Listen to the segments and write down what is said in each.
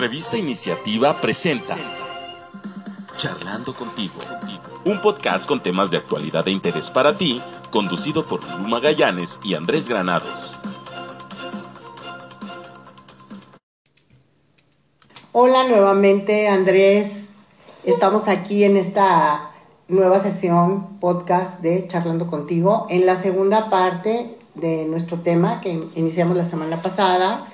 Revista Iniciativa presenta Charlando contigo, un podcast con temas de actualidad de interés para ti, conducido por Lulu Magallanes y Andrés Granados. Hola nuevamente Andrés, estamos aquí en esta nueva sesión podcast de Charlando contigo, en la segunda parte de nuestro tema que iniciamos la semana pasada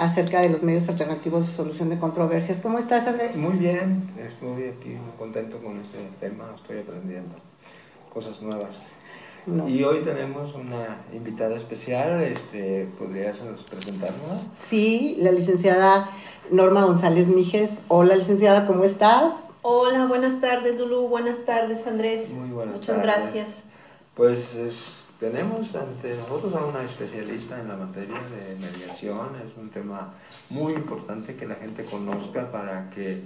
acerca de los medios alternativos de solución de controversias. ¿Cómo estás, Andrés? Muy bien, estoy aquí muy contento con este tema, estoy aprendiendo cosas nuevas. Y hoy tenemos una invitada especial, este, ¿podrías presentarnos? Sí, la licenciada Norma González Mijes. Hola, licenciada, ¿cómo estás? Hola, buenas tardes, Lulu, buenas tardes, Andrés. Muy buenas Muchas gracias. Pues tenemos ante nosotros a una especialista en la materia de mediación, es un tema muy importante que la gente conozca para que eh,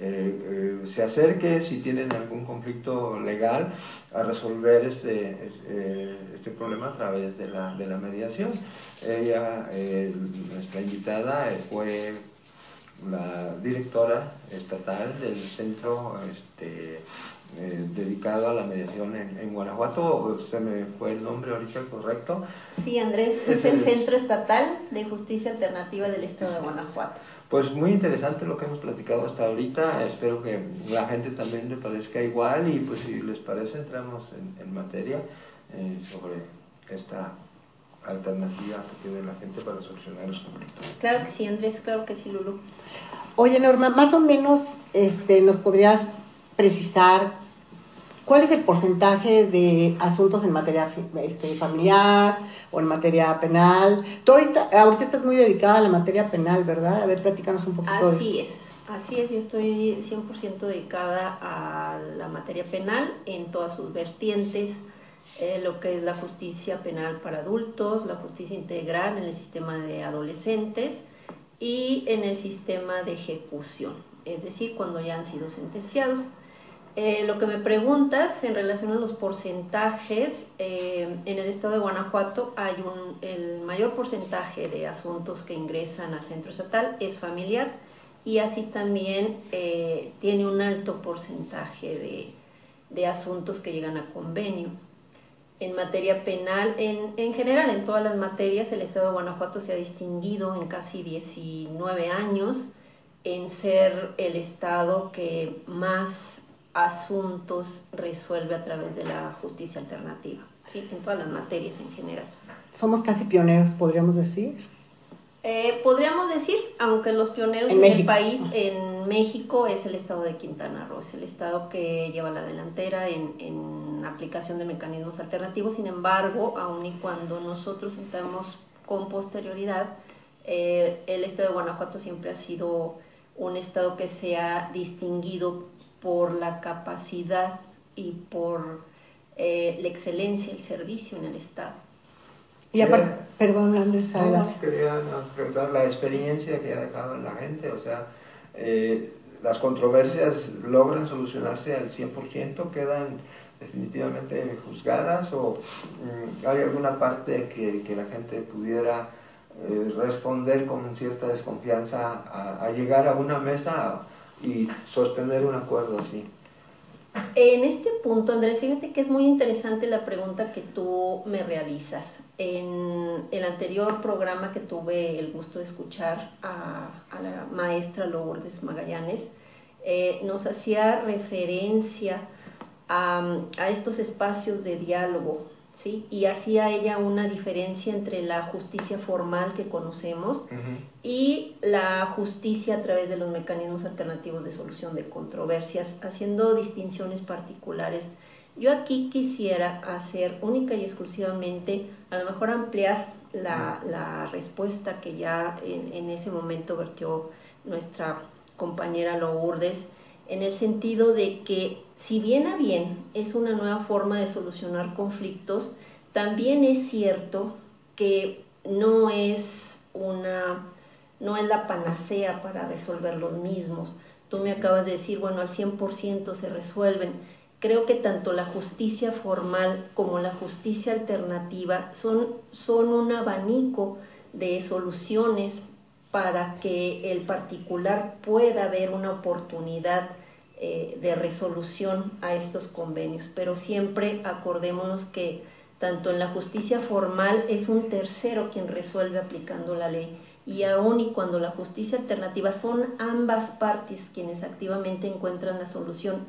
eh, se acerque si tienen algún conflicto legal a resolver este, este, este problema a través de la, de la mediación. Ella, nuestra invitada, fue la directora estatal del centro este, eh, dedicado a la mediación en, Guanajuato. ¿Se me fue el nombre ahorita correcto? Sí, Andrés, es, el Centro Estatal de Justicia Alternativa del Estado de Guanajuato. Pues muy interesante lo que hemos platicado hasta ahorita. Espero que la gente también le parezca igual y pues si les parece entramos en, materia eh, sobre esta alternativa que tiene la gente para solucionar los conflictos. Claro que sí, Andrés, claro que sí, Lulu. Oye, Norma, más o menos este, nos podrías precisar cuál es el porcentaje de asuntos en materia este, familiar o en materia penal. Tú ahorita, ahorita estás muy dedicada a la materia penal, ¿verdad? A ver, platícanos un poquito. Así es. Así es, yo estoy 100% dedicada a la materia penal en todas sus vertientes, eh, lo que es la justicia penal para adultos, la justicia integral en el sistema de adolescentes y en el sistema de ejecución, es decir, cuando ya han sido sentenciados. Eh, lo que me preguntas en relación a los porcentajes, eh, en el estado de Guanajuato hay un, el mayor porcentaje de asuntos que ingresan al centro estatal es familiar y así también eh, tiene un alto porcentaje de, de asuntos que llegan a convenio. En materia penal, en, en, general en todas las materias, el Estado de Guanajuato se ha distinguido en casi 19 años en ser el Estado que más asuntos resuelve a través de la justicia alternativa, ¿sí? en todas las materias en general. Somos casi pioneros, podríamos decir. Eh, podríamos decir, aunque los pioneros en, el país, en México, es el estado de Quintana Roo, es el estado que lleva la delantera en, en aplicación de mecanismos alternativos. Sin embargo, aun y cuando nosotros entramos con posterioridad, eh, el estado de Guanajuato siempre ha sido un estado que se ha distinguido por la capacidad y por eh, la excelencia, el servicio en el estado. Y aparte, perdón, Andrés, quería preguntar la experiencia que ha dejado en la gente, o sea, eh, las controversias logran solucionarse al 100%, quedan definitivamente juzgadas o mm, hay alguna parte que, que la gente pudiera eh, responder con cierta desconfianza a, llegar a una mesa y sostener un acuerdo así. En este punto, Andrés, fíjate que es muy interesante la pregunta que tú me realizas. En el anterior programa que tuve el gusto de escuchar a, la maestra Lourdes Magallanes, eh, nos hacía referencia a estos espacios de diálogo ¿sí? Y hacía ella una diferencia entre la justicia formal que conocemos y la justicia a través de los mecanismos alternativos de solución de controversias, haciendo distinciones particulares. Yo aquí quisiera hacer única y exclusivamente, a lo mejor ampliar la, respuesta que ya en, en, ese momento vertió nuestra compañera Lourdes, en el sentido de que si bien a bien es una nueva forma de solucionar conflictos, también es cierto que no es una no es la panacea para resolver los mismos. Tú me acabas de decir, bueno, al 100% se resuelven. Creo que tanto la justicia formal como la justicia alternativa son, son un abanico de soluciones para que el particular pueda ver una oportunidad eh, de resolución a estos convenios. Pero siempre acordémonos que tanto en la justicia formal es un tercero quien resuelve aplicando la ley y aún y cuando la justicia alternativa son ambas partes quienes activamente encuentran la solución,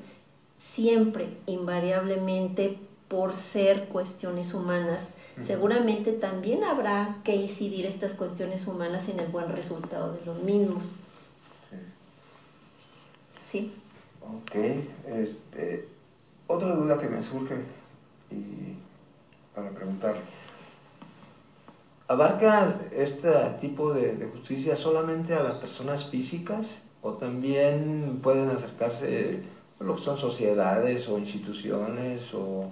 siempre, invariablemente, por ser cuestiones humanas, seguramente también habrá que incidir estas cuestiones humanas en el buen resultado de los mismos. Sí. Ok. Este, otra duda que me surge y para preguntar, ¿abarca este tipo de, justicia solamente a las personas físicas o también pueden acercarse lo que son sociedades o instituciones o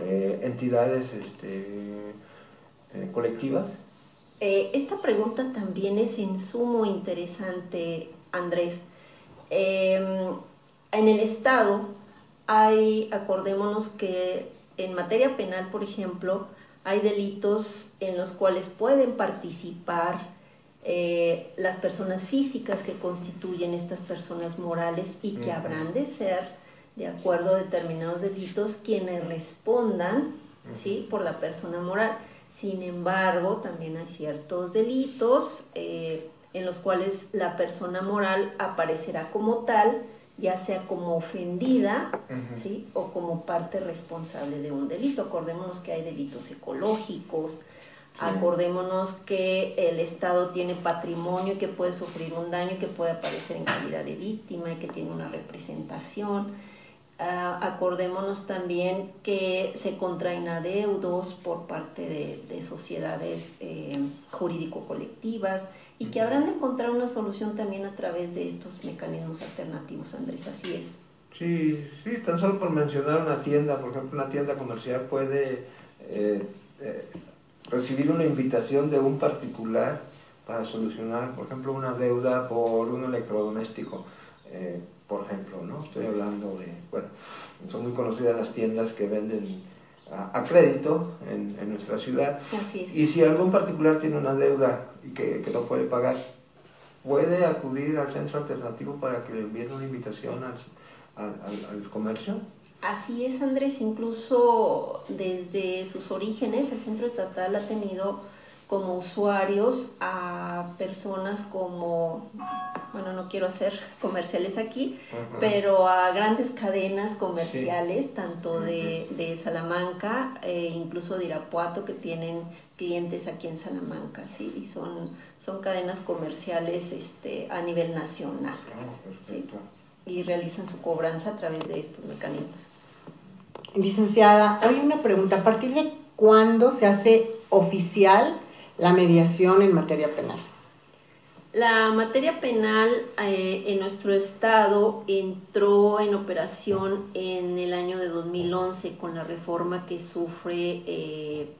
eh, entidades este, eh, colectivas? Eh, esta pregunta también es en sumo interesante, Andrés. En el Estado hay, acordémonos que en materia penal, por ejemplo, hay delitos en los cuales pueden participar eh, las personas físicas que constituyen estas personas morales y que habrán de ser, de acuerdo a determinados delitos, quienes respondan ¿sí? por la persona moral. Sin embargo, también hay ciertos delitos eh, en los cuales la persona moral aparecerá como tal, ya sea como ofendida, ¿sí? O como parte responsable de un delito. Acordémonos que hay delitos ecológicos, acordémonos que el Estado tiene patrimonio y que puede sufrir un daño y que puede aparecer en calidad de víctima y que tiene una representación. Ah, acordémonos también que se contraen adeudos por parte de, sociedades eh, jurídico-colectivas y que habrán de encontrar una solución también a través de estos mecanismos alternativos, Andrés, así es. Sí, sí, tan solo por mencionar una tienda, por ejemplo, una tienda comercial puede eh, eh, recibir una invitación de un particular para solucionar, por ejemplo, una deuda por un electrodoméstico, eh, por ejemplo, ¿no? Estoy hablando de, bueno, son muy conocidas las tiendas que venden a, crédito en, en, nuestra ciudad. Así es. Y si algún particular tiene una deuda y que, no puede pagar, puede acudir al centro alternativo para que le envíen una invitación al, al, comercio. Así es, Andrés. Incluso desde sus orígenes, el centro estatal ha tenido como usuarios a personas como, bueno, no quiero hacer comerciales aquí, pero a grandes cadenas comerciales, tanto de, de Salamanca, e incluso de Irapuato, que tienen clientes aquí en Salamanca, ¿sí? Y son, son cadenas comerciales este, a nivel nacional. Ah, y realizan su cobranza a través de estos mecanismos. Licenciada, hoy una pregunta. ¿A partir de cuándo se hace oficial la mediación en materia penal? La materia penal eh, en nuestro estado entró en operación en el año de 2011 con la reforma que sufre eh,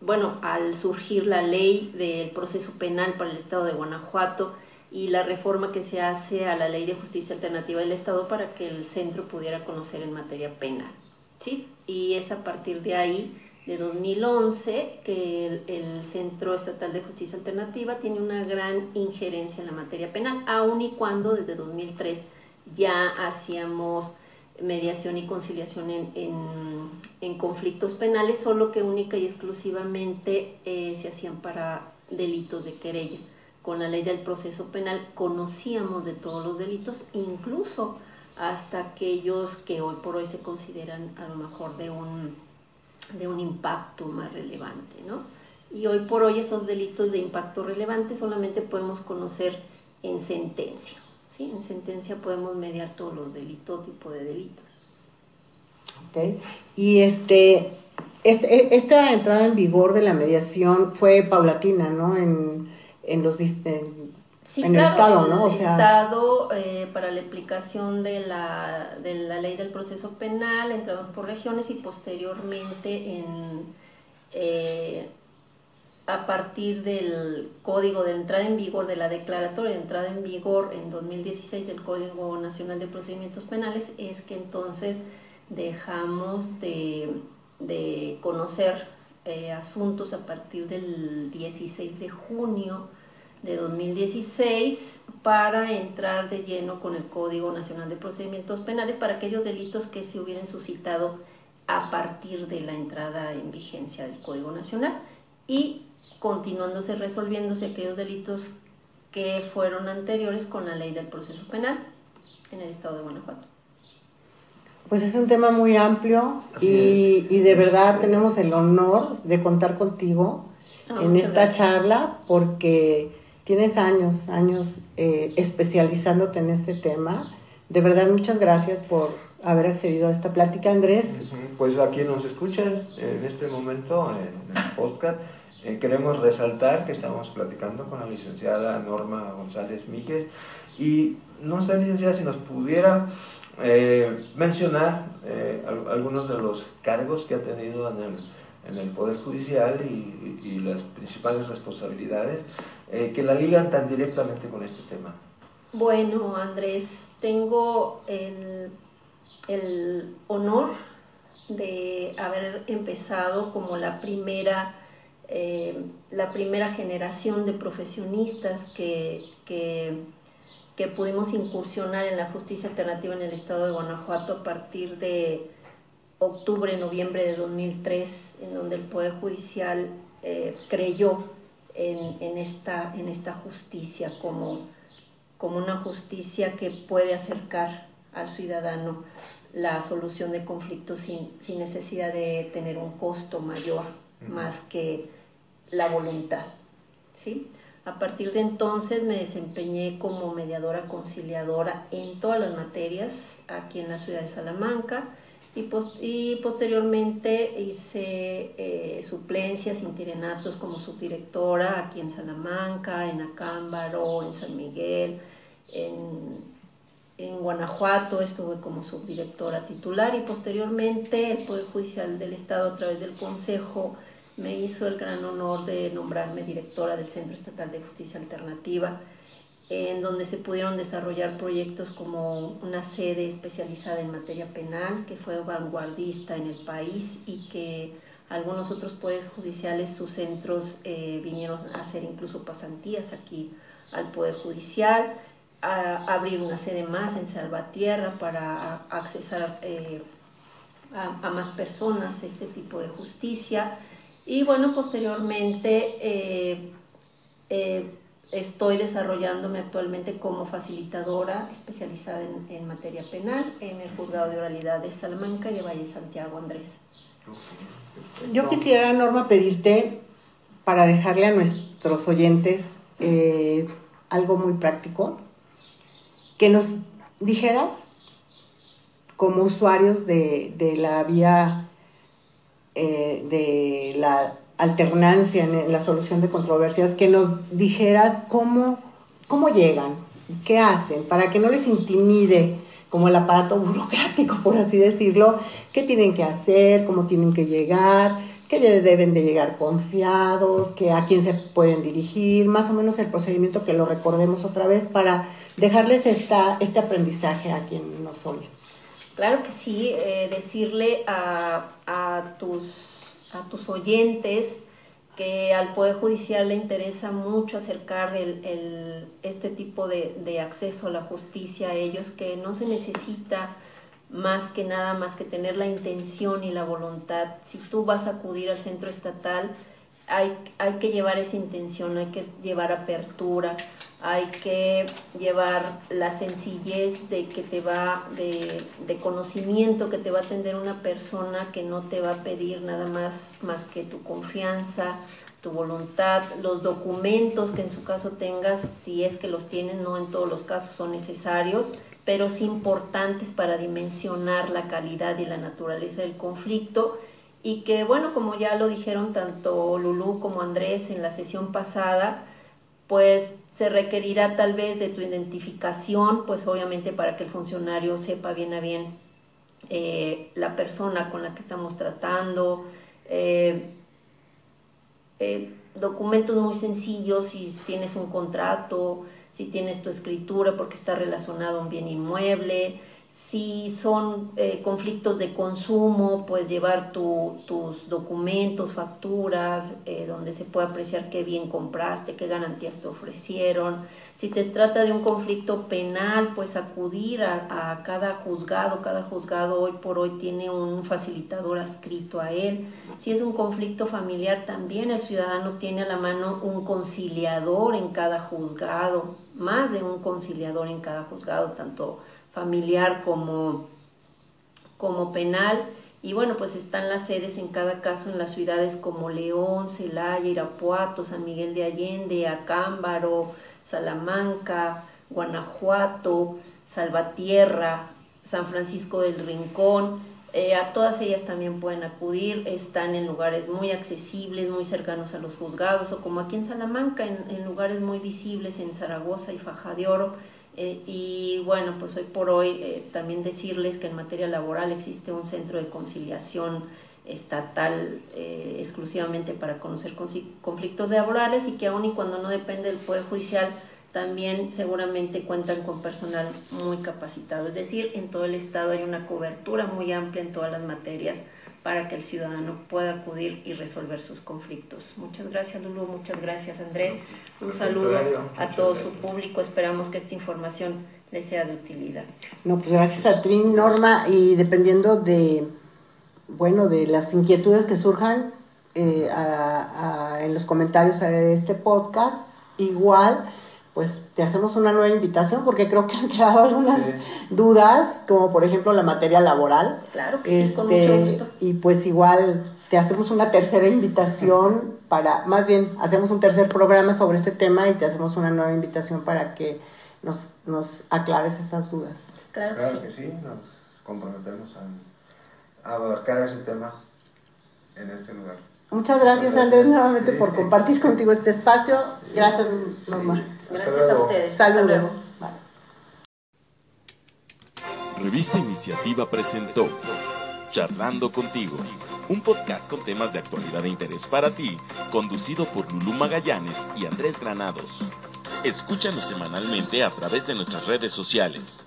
bueno, al surgir la ley del proceso penal para el Estado de Guanajuato y la reforma que se hace a la ley de justicia alternativa del Estado para que el centro pudiera conocer en materia penal. ¿sí? Y es a partir de ahí, de 2011, que el, Centro Estatal de Justicia Alternativa tiene una gran injerencia en la materia penal, aun y cuando desde 2003 ya hacíamos mediación y conciliación en, en, conflictos penales, solo que única y exclusivamente eh, se hacían para delitos de querella. Con la ley del proceso penal conocíamos de todos los delitos, incluso hasta aquellos que hoy por hoy se consideran a lo mejor de un, de un impacto más relevante, ¿no? Y hoy por hoy esos delitos de impacto relevante solamente podemos conocer en sentencia. En sentencia podemos mediar todos los delitos, tipo de delitos. Okay. Y este, este, esta entrada en vigor de la mediación fue paulatina, ¿no? En, en los en, el Estado, ¿no? O sea, Estado eh, para la aplicación de la, de la ley del proceso penal, entramos por regiones y posteriormente en eh, a partir del código de entrada en vigor, de la declaratoria de entrada en vigor en 2016 del Código Nacional de Procedimientos Penales, es que entonces dejamos de, conocer eh, asuntos a partir del 16 de junio de 2016 para entrar de lleno con el Código Nacional de Procedimientos Penales para aquellos delitos que se hubieran suscitado a partir de la entrada en vigencia del Código Nacional y continuándose resolviéndose aquellos delitos que fueron anteriores con la ley del proceso penal en el estado de Guanajuato. Pues es un tema muy amplio y, de verdad tenemos el honor de contar contigo ah, en esta charla porque tienes años, años eh, especializándote en este tema. De verdad, muchas gracias por haber accedido a esta plática, Andrés. Pues a quien nos escuchan en este momento en el podcast, eh, queremos resaltar que estamos platicando con la licenciada Norma González Míguez y no sé, licenciada, si nos pudiera eh, mencionar eh, algunos de los cargos que ha tenido en el, en el Poder Judicial y, las principales responsabilidades eh, que la ligan tan directamente con este tema. Bueno, Andrés, tengo el, el honor de haber empezado como la primera, la primera generación de profesionistas que que pudimos incursionar en la justicia alternativa en el estado de Guanajuato a partir de octubre, noviembre de 2003, en donde el Poder Judicial eh, creyó en, esta, en esta justicia como, como una justicia que puede acercar al ciudadano la solución de conflictos sin, sin necesidad de tener un costo mayor más que la voluntad. ¿sí? A partir de entonces me desempeñé como mediadora conciliadora en todas las materias aquí en la ciudad de Salamanca y, posteriormente hice eh, suplencias, interinatos como subdirectora aquí en Salamanca, en Acámbaro, en San Miguel, en, en Guanajuato estuve como subdirectora titular y posteriormente el Poder Judicial del Estado a través del Consejo me hizo el gran honor de nombrarme directora del Centro Estatal de Justicia Alternativa, en donde se pudieron desarrollar proyectos como una sede especializada en materia penal, que fue vanguardista en el país y que algunos otros poderes judiciales, sus centros eh, vinieron a hacer incluso pasantías aquí al Poder Judicial, a, abrir una sede más en Salvatierra para accesar eh, a, más personas este tipo de justicia. Y bueno, posteriormente eh, estoy desarrollándome actualmente como facilitadora especializada en, materia penal en el Juzgado de Oralidad de Salamanca y de Valle Santiago, Andrés. Yo quisiera, Norma, pedirte para dejarle a nuestros oyentes eh, algo muy práctico, que nos dijeras como usuarios de, la vía eh, de la alternancia en la solución de controversias, que nos dijeras cómo, cómo llegan, qué hacen, para que no les intimide como el aparato burocrático, por así decirlo, qué tienen que hacer, cómo tienen que llegar, que deben de llegar confiados, que a quién se pueden dirigir, más o menos el procedimiento que lo recordemos otra vez para dejarles esta, este aprendizaje a quien nos oye. Claro que sí, eh, decirle a, a, tus, a tus oyentes que al Poder Judicial le interesa mucho acercar el, el, este tipo de, de, acceso a la justicia a ellos, que no se necesita más que nada, más que tener la intención y la voluntad. Si tú vas a acudir al centro estatal, hay, que llevar esa intención, hay que llevar apertura, hay que llevar la sencillez de que te va, de, de, conocimiento que te va a atender una persona que no te va a pedir nada más, más que tu confianza, tu voluntad, los documentos que en su caso tengas, si es que los tienen, no en todos los casos son necesarios, pero sí importantes para dimensionar la calidad y la naturaleza del conflicto y que, bueno, como ya lo dijeron tanto Lulú como Andrés en la sesión pasada, pues se requerirá tal vez de tu identificación, pues obviamente para que el funcionario sepa bien a bien eh, la persona con la que estamos tratando, eh, eh, documentos muy sencillos, si tienes un contrato, si tienes tu escritura porque está relacionado a un bien inmueble, Si son eh, conflictos de consumo, pues llevar tus documentos, facturas, eh, donde se puede apreciar qué bien compraste, qué garantías te ofrecieron. Si te trata de un conflicto penal, pues acudir a, a cada juzgado. Cada juzgado hoy por hoy tiene un facilitador adscrito a él. Si es un conflicto familiar, también el ciudadano tiene a la mano un conciliador en cada juzgado, más de un conciliador en cada juzgado, tanto familiar como, como penal. Y bueno, pues están las sedes en cada caso en las ciudades como León, Celaya, Irapuato, San Miguel de Allende, Acámbaro, Salamanca, Guanajuato, Salvatierra, San Francisco del Rincón. Eh, a todas ellas también pueden acudir, están en lugares muy accesibles, muy cercanos a los juzgados, o como aquí en Salamanca, en, lugares muy visibles, en Zaragoza y Faja de Oro, eh, y bueno, pues hoy por hoy eh, también decirles que en materia laboral existe un centro de conciliación estatal eh, exclusivamente para conocer conflictos laborales y que aun y cuando no depende del Poder Judicial, también seguramente cuentan con personal muy capacitado. Es decir, en todo el Estado hay una cobertura muy amplia en todas las materias para que el ciudadano pueda acudir y resolver sus conflictos. Muchas gracias Lulu, muchas gracias Andrés. Un saludo a todo su público. Esperamos que esta información les sea de utilidad. No, pues gracias a Trin, Norma, y dependiendo de, bueno, de las inquietudes que surjan eh, en los comentarios de este podcast, igual pues te hacemos una nueva invitación porque creo que han quedado algunas dudas, como por ejemplo la materia laboral. Claro que sí, con mucho este, gusto. Y pues igual te hacemos una tercera invitación para, más bien, hacemos un tercer programa sobre este tema y te hacemos una nueva invitación para que nos, nos aclares esas dudas. Claro, que, sí. nos comprometemos a abarcar ese tema en este lugar. Muchas gracias, Andrés, nuevamente por compartir contigo este espacio. Gracias, Norma. Gracias a ustedes. Saludos. Revista Iniciativa presentó Charlando contigo, un podcast con temas de actualidad e interés para ti, conducido por Lulú Magallanes y Andrés Granados. Escúchanos semanalmente a través de nuestras redes sociales.